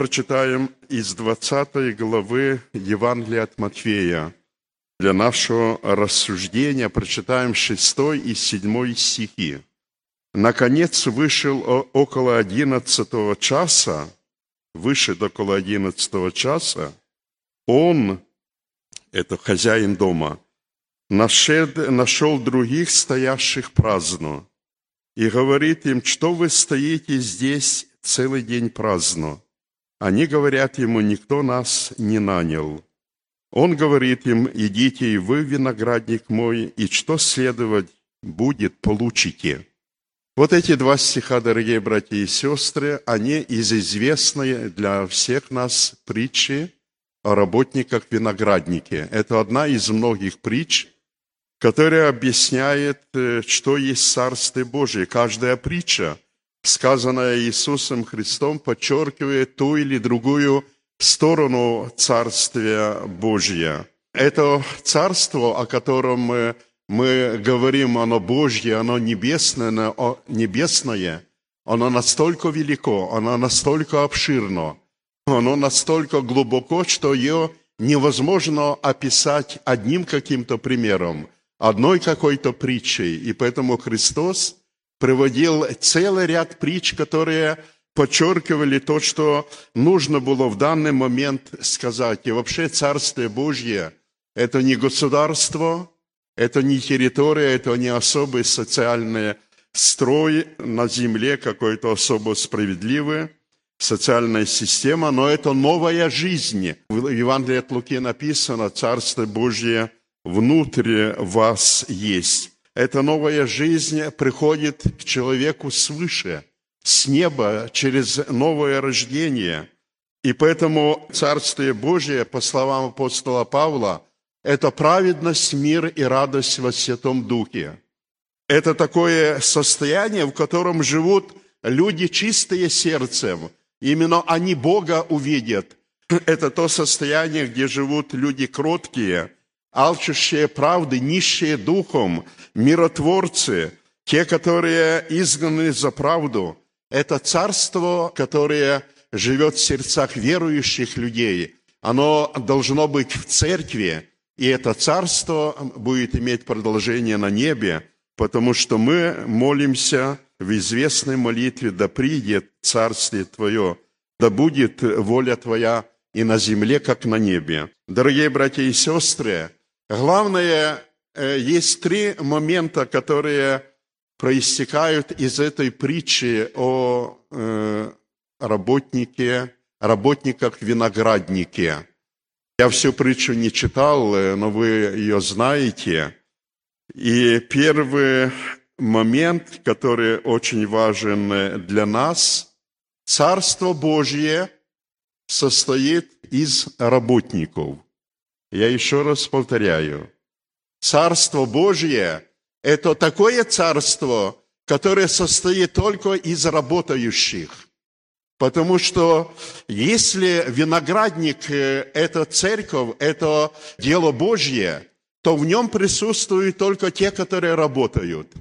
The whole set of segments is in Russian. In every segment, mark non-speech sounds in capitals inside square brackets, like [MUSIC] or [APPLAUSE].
Прочитаем из 20 главы Евангелия от Матфея. Для нашего рассуждения прочитаем 6 и 7 стихи. Наконец вышел около одиннадцатого часа, вышед около одиннадцатого часа, он, это хозяин дома, нашел, нашел других стоящих праздно и говорит им, что вы стоите здесь целый день праздно. Они говорят ему, никто нас не нанял. Он говорит им, идите и вы, виноградник мой, и что следовать будет, получите. Вот эти два стиха, дорогие братья и сестры, они из известной для всех нас притчи о работниках винограднике. Это одна из многих притч, которая объясняет, э, что есть Царствие Божие. Каждая притча, сказанная Иисусом Христом, подчеркивает ту или другую сторону Царствия Божия. Это царство, о котором мы мы говорим, оно Божье, оно небесное, небесное, оно настолько велико, оно настолько обширно, оно настолько глубоко, что ее невозможно описать одним каким-то примером, одной какой-то притчей. И поэтому Христос приводил целый ряд притч, которые подчеркивали то, что нужно было в данный момент сказать. И вообще Царствие Божье – это не государство, это не территория, это не особый социальный строй на земле, какой-то особо справедливый, социальная система, но это новая жизнь. В Евангелии от Луки написано, Царство Божье внутри вас есть. Эта новая жизнь приходит к человеку свыше, с неба, через новое рождение. И поэтому Царствие Божие, по словам апостола Павла, это праведность, мир и радость во Святом Духе. Это такое состояние, в котором живут люди чистые сердцем. Именно они Бога увидят. Это то состояние, где живут люди кроткие, алчущие правды, нищие духом, миротворцы, те, которые изгнаны за правду. Это царство, которое живет в сердцах верующих людей. Оно должно быть в церкви, и это царство будет иметь продолжение на небе, потому что мы молимся в известной молитве, да придет Царствие Твое, да будет воля Твоя и на земле, как на небе. Дорогие братья и сестры, главное, э, есть три момента, которые проистекают из этой притчи о э, работнике, работниках-винограднике. Я всю притчу не читал, э, но вы ее знаете. И первый момент, который очень важен для нас, Царство Божье состоит из работников. Я еще раз повторяю. Царство Божье – это такое царство, которое состоит только из работающих – Потому что если виноградник э, – это церковь, это дело Божье, то в нем присутствуют только те, которые работают.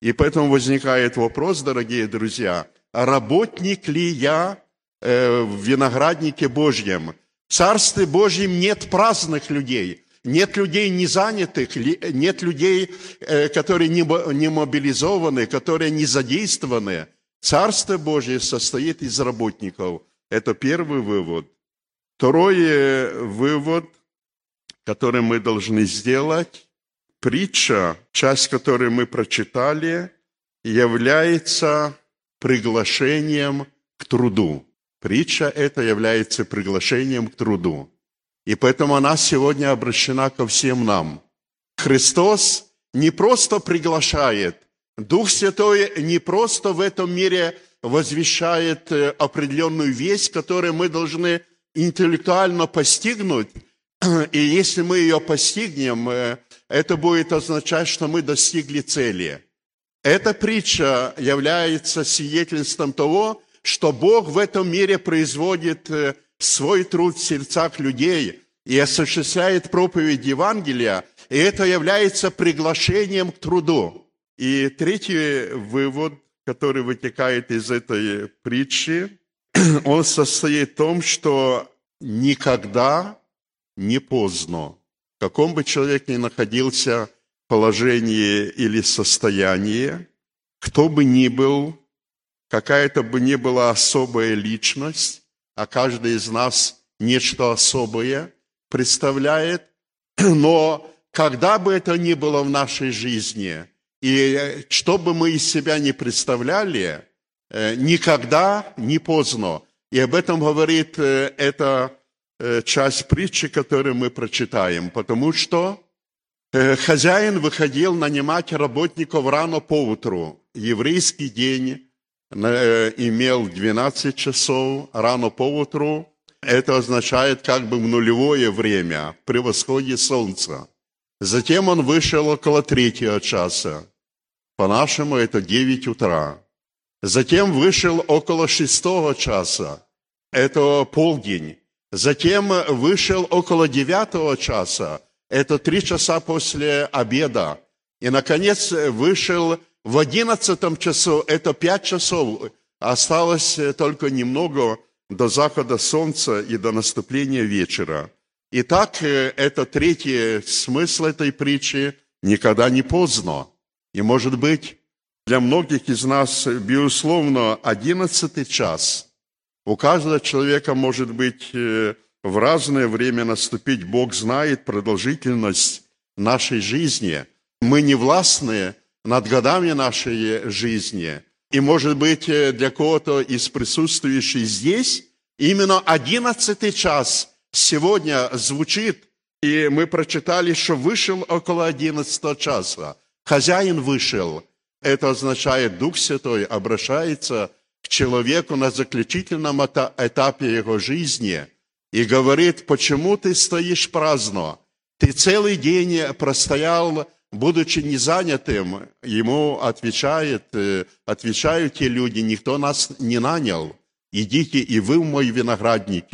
И поэтому возникает вопрос, дорогие друзья, работник ли я э, в винограднике Божьем? В Царстве Божьем нет праздных людей, нет людей незанятых, нет людей, э, которые не мобилизованы, которые не задействованы – Царство Божье состоит из работников. Это первый вывод. Второй вывод, который мы должны сделать, притча, часть которой мы прочитали, является приглашением к труду. Притча это является приглашением к труду. И поэтому она сегодня обращена ко всем нам. Христос не просто приглашает, Дух Святой не просто в этом мире возвещает э, определенную весть, которую мы должны интеллектуально постигнуть, И если мы ее постигнем, э, это будет означать, что мы достигли цели. Эта притча является свидетельством того, что Бог в этом мире производит э, свой труд в сердцах людей и осуществляет проповедь Евангелия, и это является приглашением к труду. И третий вывод, который вытекает из этой притчи, [CLEARS THROAT] он состоит в том, что никогда не поздно, в каком бы человек ни находился положении или состоянии, кто бы ни был, какая-то бы ни была особая личность, а каждый из нас нечто особое представляет, [CLEARS THROAT] но когда бы это ни было в нашей жизни, и что бы мы из себя не представляли, э, никогда не поздно. И об этом говорит э, эта э, часть притчи, которую мы прочитаем. Потому что хозяин выходил нанимать работников рано по утру. Еврейский день имел 12 часов рано по утру. Это означает как бы в нулевое время, при восходе солнца. Затем он вышел около третьего часа. По-нашему это 9 утра. Затем вышел около шестого часа. Это полдень. Затем вышел около девятого часа. Это три часа после обеда. И, наконец, вышел в одиннадцатом часу. Это пять часов. Осталось только немного до захода солнца и до наступления вечера. Итак, э, это третий смысл этой притчи – никогда не поздно. И, может быть, для многих из нас, безусловно, одиннадцатый час. У каждого человека может быть э, в разное время наступить. Бог знает продолжительность нашей жизни. Мы не властны над годами нашей жизни. И, может быть, э, для кого-то из присутствующих здесь именно одиннадцатый час – сегодня звучит, и мы прочитали, что вышел около 11 часа. Хозяин вышел. Это означает, Дух Святой обращается к человеку на заключительном этапе его жизни и говорит, почему ты стоишь праздно? Ты целый день простоял, будучи незанятым. Ему отвечает, э, отвечают те люди, никто нас не нанял. Идите и вы в мой виноградник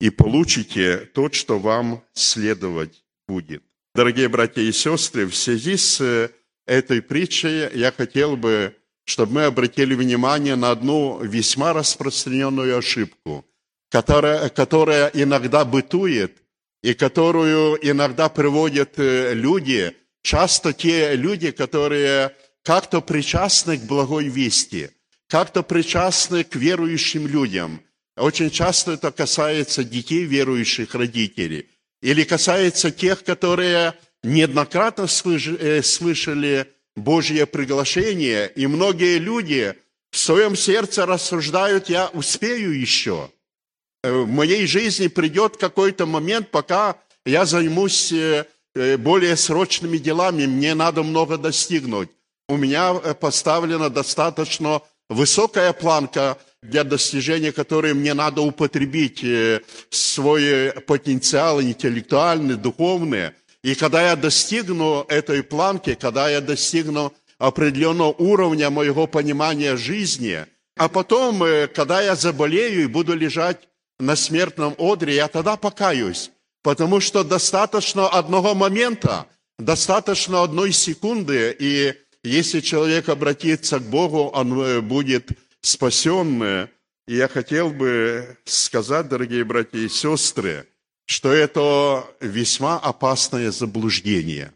и получите то, что вам следовать будет. Дорогие братья и сестры, в связи с э, этой притчей я хотел бы, чтобы мы обратили внимание на одну весьма распространенную ошибку, которая, которая иногда бытует и которую иногда приводят э, люди, часто те люди, которые как-то причастны к благой вести, как-то причастны к верующим людям – очень часто это касается детей верующих родителей. Или касается тех, которые неоднократно э, слышали Божье приглашение, и многие люди в своем сердце рассуждают, я успею еще. Э, в моей жизни придет какой-то момент, пока я займусь э, более срочными делами, мне надо много достигнуть. У меня поставлена достаточно высокая планка для достижения которой мне надо употребить э, свой потенциал интеллектуальный, духовный. И когда я достигну этой планки, когда я достигну определенного уровня моего понимания жизни, а потом, э, когда я заболею и буду лежать на смертном одре, я тогда покаюсь, потому что достаточно одного момента, достаточно одной секунды, и если человек обратится к Богу, он э, будет спасенные. И я хотел бы сказать, дорогие братья и сестры, что это весьма опасное заблуждение.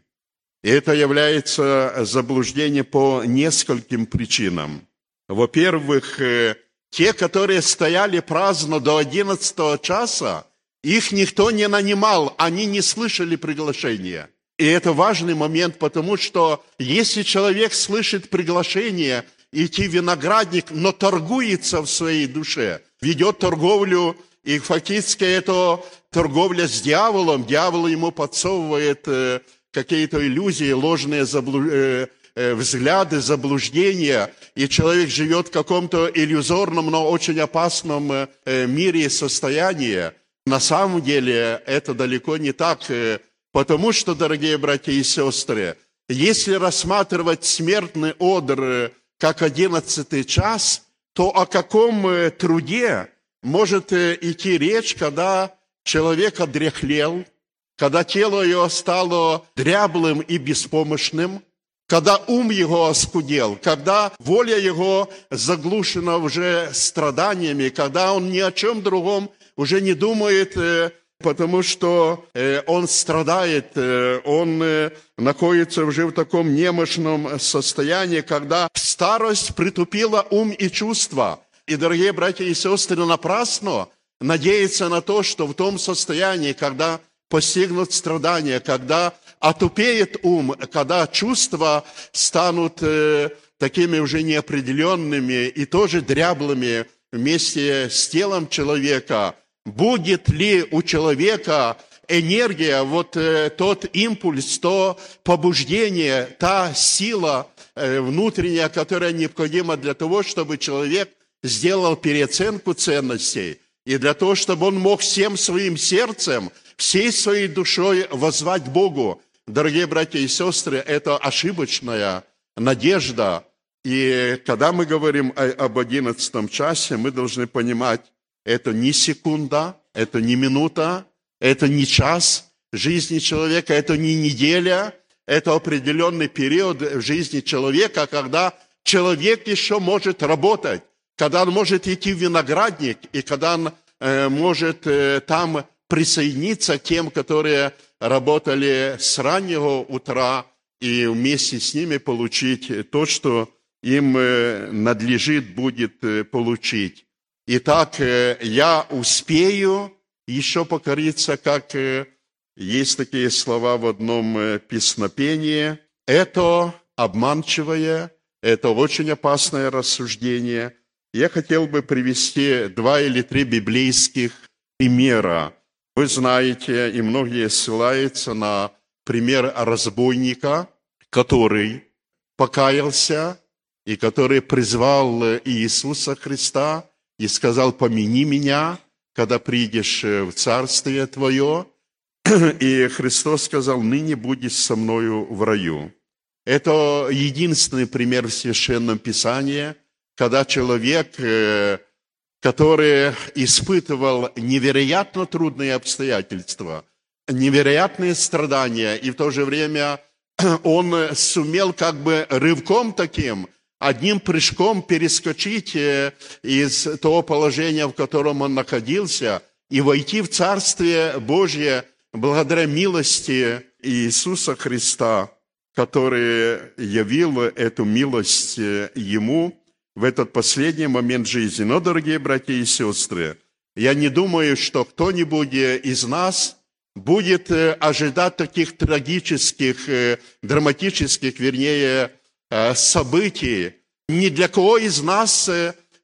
И это является заблуждение по нескольким причинам. Во-первых, э, те, которые стояли праздно до 11 часа, их никто не нанимал, они не слышали приглашения. И это важный момент, потому что если человек слышит приглашение – идти виноградник, но торгуется в своей душе, ведет торговлю, и фактически это торговля с дьяволом. Дьявол ему подсовывает э, какие-то иллюзии, ложные заблу... Э, э, взгляды, заблуждения, и человек живет в каком-то иллюзорном, но очень опасном мире и состоянии. На самом деле это далеко не так, э, потому что, дорогие братья и сестры, если рассматривать смертный одр э, как одиннадцатый час, то о каком э, труде может идти речь, когда человек одряхлел, когда тело его стало дряблым и беспомощным, когда ум его оскудел, когда воля его заглушена уже страданиями, когда он ни о чем другом уже не думает, э, потому что э, он страдает, э, он находится уже в таком немощном состоянии, когда старость притупила ум и чувства. И, дорогие братья и сестры, напрасно надеяться на то, что в том состоянии, когда постигнут страдания, когда отупеет ум, когда чувства станут э, такими уже неопределенными и тоже дряблыми вместе с телом человека, будет ли у человека энергия, вот э, тот импульс, то побуждение, та сила э, внутренняя, которая необходима для того, чтобы человек сделал переоценку ценностей, и для того, чтобы он мог всем своим сердцем, всей своей душой возвать Богу. Дорогие братья и сестры, это ошибочная надежда. И когда мы говорим об одиннадцатом часе, мы должны понимать, это не секунда, это не минута, это не час жизни человека, это не неделя, это определенный период в жизни человека, когда человек еще может работать когда он может идти в виноградник, и когда он э, может э, там присоединиться к тем, которые работали с раннего утра, и вместе с ними получить то, что им э, надлежит будет получить. Итак, я успею еще покориться, как есть такие слова в одном песнопении. Это обманчивое, это очень опасное рассуждение – я хотел бы привести два или три библейских примера. Вы знаете, и многие ссылаются на пример разбойника, который покаялся и который призвал Иисуса Христа и сказал, помяни меня, когда придешь в Царствие Твое. [CLEARS THROAT] И Христос сказал, ныне будешь со мною в раю. Это единственный пример в Священном Писании – когда человек, э, который испытывал невероятно трудные обстоятельства, невероятные страдания, и в то же время [CLEARS THROAT] он сумел как бы рывком таким, одним прыжком перескочить э, из того положения, в котором он находился, и войти в Царствие Божье благодаря милости Иисуса Христа, который явил эту милость э, ему – в этот последний момент жизни. Но, дорогие братья и сестры, я не думаю, что кто-нибудь из нас будет э, ожидать таких трагических, драматических, вернее, э, событий. Ни для кого из нас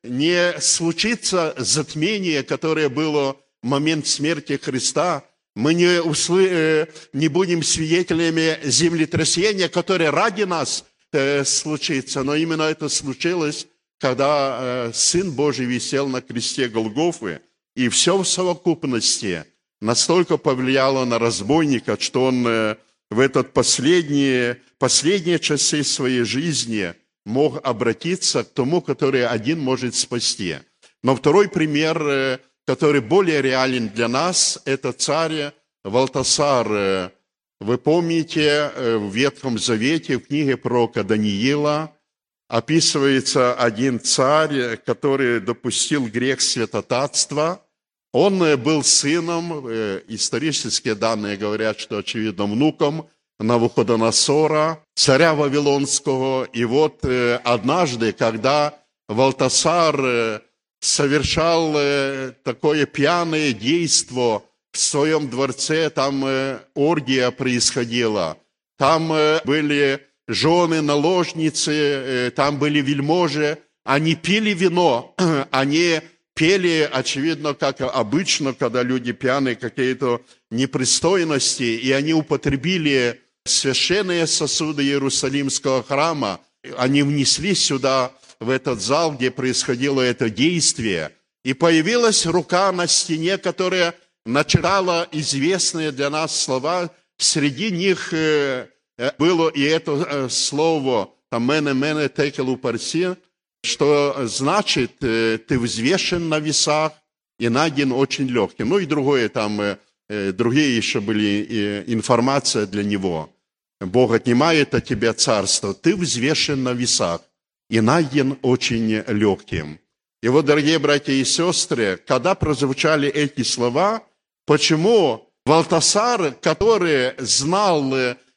не случится затмение, которое было в момент смерти Христа. Мы не, услы... не будем свидетелями землетрясения, которое ради нас случится, но именно это случилось когда э, Сын Божий висел на кресте Голгофы, и все в совокупности настолько повлияло на разбойника, что он э, в этот последние, последние часы своей жизни мог обратиться к тому, который один может спасти. Но второй пример, э, который более реален для нас, это царь Валтасар. Вы помните, в Ветхом Завете, в книге пророка Даниила – описывается один царь, который допустил грех святотатства. Он э, был сыном, э, исторические данные говорят, что, очевидно, внуком Навуходоносора, царя Вавилонского. И вот э, однажды, когда Валтасар совершал такое пьяное действо в своем дворце, там оргия происходила, там были жены, наложницы, там были вельможи, они пили вино, [CLEARS THROAT] они пели, очевидно, как обычно, когда люди пьяные, какие-то непристойности, и они употребили священные сосуды Иерусалимского храма, они внесли сюда, в этот зал, где происходило это действие, и появилась рука на стене, которая начитала известные для нас слова. Среди них э, э, было и это слово там «мене, мене, текелу парси», что значит «ты взвешен на весах и найден очень легким». Ну и другое там, другие еще были информация для него. Бог отнимает от тебя царство, ты взвешен на весах и найден очень легким. И вот, дорогие братья и сестры, когда прозвучали эти слова, почему Валтасар, который знал,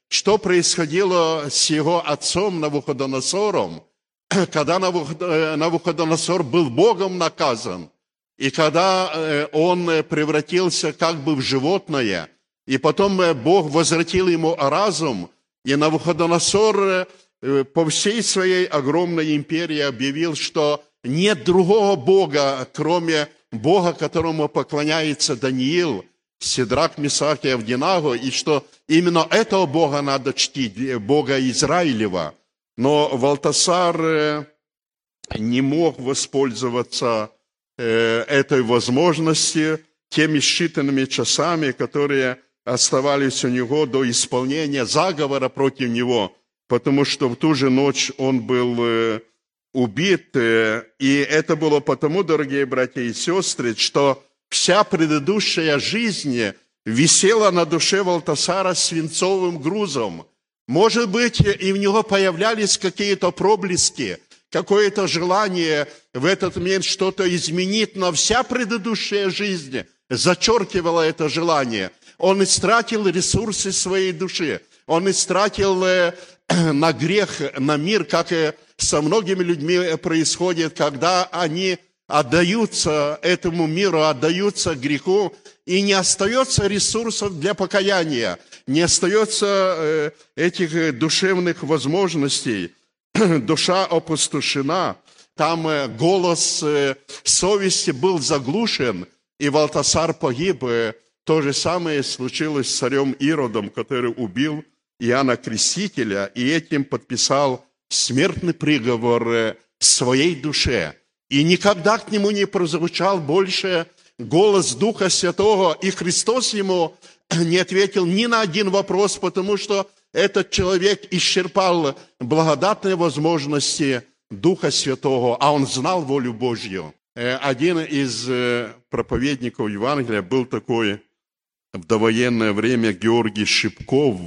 что происходило с его отцом Навуходоносором, [CLEARS THROAT] когда Навуходоносор был Богом наказан, и когда э, он превратился как бы в животное, и потом э, Бог возвратил ему разум, и Навуходоносор э, по всей своей огромной империи объявил, что нет другого Бога, кроме Бога, которому поклоняется Даниил, Сидрак, Мисах и Авдинаго, и что именно этого Бога надо чтить, Бога Израилева. Но Валтасар э, не мог воспользоваться э, этой возможности теми считанными часами, которые оставались у него до исполнения заговора против него, потому что в ту же ночь он был э, убит. И это было потому, дорогие братья и сестры, что вся предыдущая жизнь висела на душе Валтасара свинцовым грузом. Может быть, и в него появлялись какие-то проблески, какое-то желание в этот момент что-то изменить, но вся предыдущая жизнь зачеркивала это желание. Он истратил ресурсы своей души. Он истратил э, [CLEARS THROAT] на грех, на мир, как и со многими людьми происходит, когда они отдаются этому миру, отдаются греху, и не остается ресурсов для покаяния, не остается э, этих душевных возможностей. [CLEARS THROAT] Душа опустошена, там э, голос э, совести был заглушен, и Валтасар погиб. То же самое случилось с царем Иродом, который убил Иоанна Крестителя, и этим подписал смертный приговор э, своей душе. И никогда к нему не прозвучал больше голос Духа Святого, и Христос ему [CLEARS THROAT] не ответил ни на один вопрос, потому что этот человек исчерпал благодатные возможности Духа Святого, а он знал волю Божью. Э, один из э, проповедников Евангелия был такой в довоенное время Георгий Шипков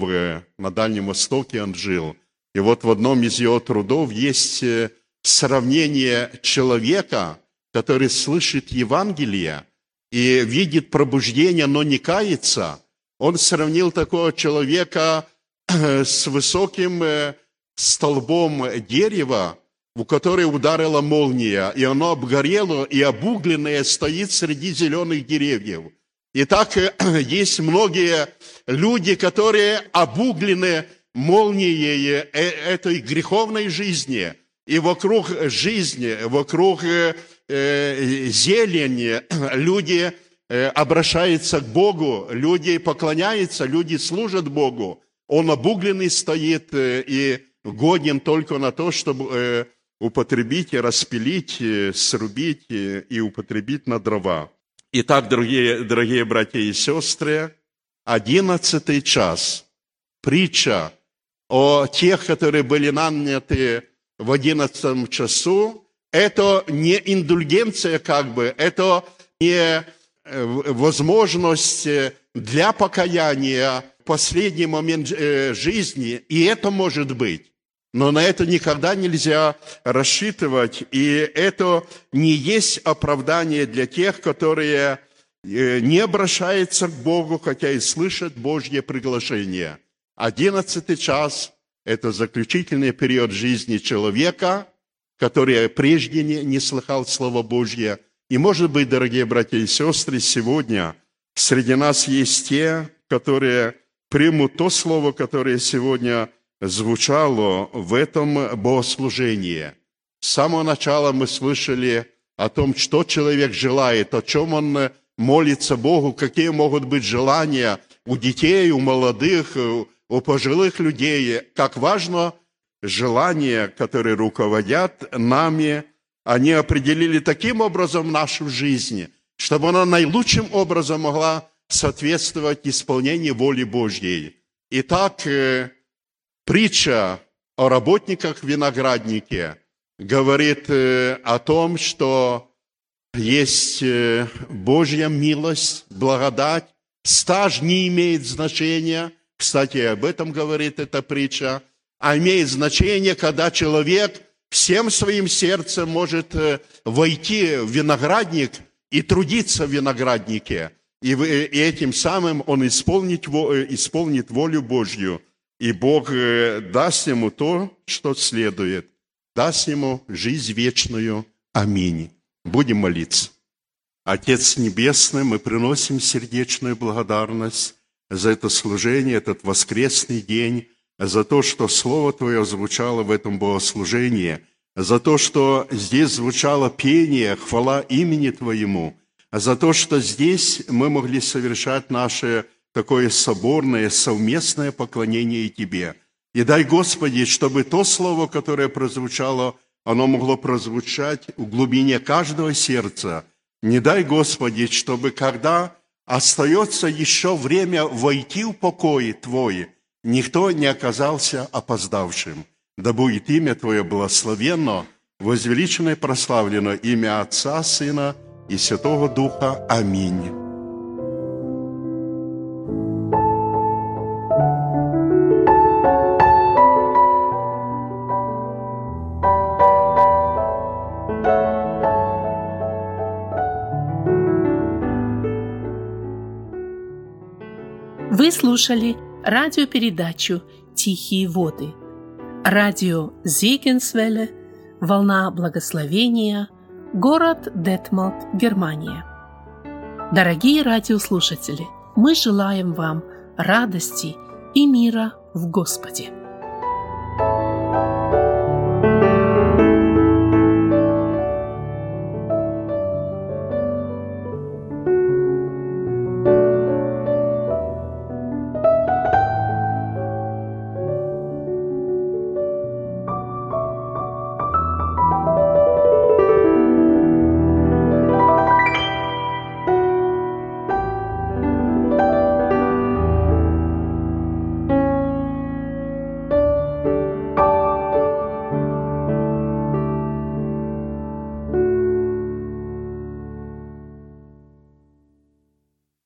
на Дальнем Востоке он жил – и вот в одном из его трудов есть э, сравнение человека, который слышит Евангелие и видит пробуждение, но не кается. Он сравнил такого человека э, с высоким э, столбом дерева, в который ударила молния, и оно обгорело, и обугленное стоит среди зеленых деревьев. И так [CLEARS THROAT] есть многие люди, которые обуглены молнией э, этой греховной жизни, и вокруг жизни, вокруг э, э, зелени [CLEARS THROAT] люди обращаются к Богу, люди поклоняются, люди служат Богу. Он обугленный стоит и годен только на то, чтобы употребить и распилить, срубить и употребить на дрова. Итак, дорогие, дорогие братья и сестры, одиннадцатый час, притча о тех, которые были наняты в одиннадцатом часу, это не индульгенция как бы, это не э, возможность для покаяния в последний момент э, жизни, и это может быть. Но на это никогда нельзя рассчитывать, и это не есть оправдание для тех, которые э, не обращаются к Богу, хотя и слышат Божье приглашение – Одиннадцатый час – это заключительный период жизни человека, который прежде не, не слыхал Слово Божье. И, может быть, дорогие братья и сестры, сегодня среди нас есть те, которые примут то слово, которое сегодня звучало в этом богослужении. С самого начала мы слышали о том, что человек желает, о чем он молится Богу, какие могут быть желания у детей, у молодых, у пожилых людей, как важно желания, которые руководят нами, они определили таким образом нашу жизнь, чтобы она наилучшим образом могла соответствовать исполнению воли Божьей. Итак, э, притча о работниках винограднике говорит э, о том, что есть э, Божья милость, благодать, стаж не имеет значения, кстати, об этом говорит эта притча, а имеет значение, когда человек всем своим сердцем может войти в виноградник и трудиться в винограднике – и, и этим самым он исполнит, э, исполнит волю Божью, и Бог э, даст ему то, что следует, даст ему жизнь вечную. Аминь. Будем молиться. Отец Небесный, мы приносим сердечную благодарность за это служение, этот воскресный день, за то, что Слово Твое звучало в этом богослужении, за то, что здесь звучало пение, хвала имени Твоему – за то, что здесь мы могли совершать наше такое соборное, совместное поклонение Тебе. И дай, Господи, чтобы то слово, которое прозвучало, оно могло прозвучать в глубине каждого сердца. Не дай, Господи, чтобы когда остается еще время войти в покой Твой, никто не оказался опоздавшим. Да будет имя Твое благословенно, возвеличено и прославлено имя Отца, Сына и Святого Духа. Аминь. Вы слушали радиопередачу «Тихие воды». Радио Зигенсвелле «Волна благословения» Город Детмалт, Германия. Дорогие радиослушатели, мы желаем вам радости и мира в Господе.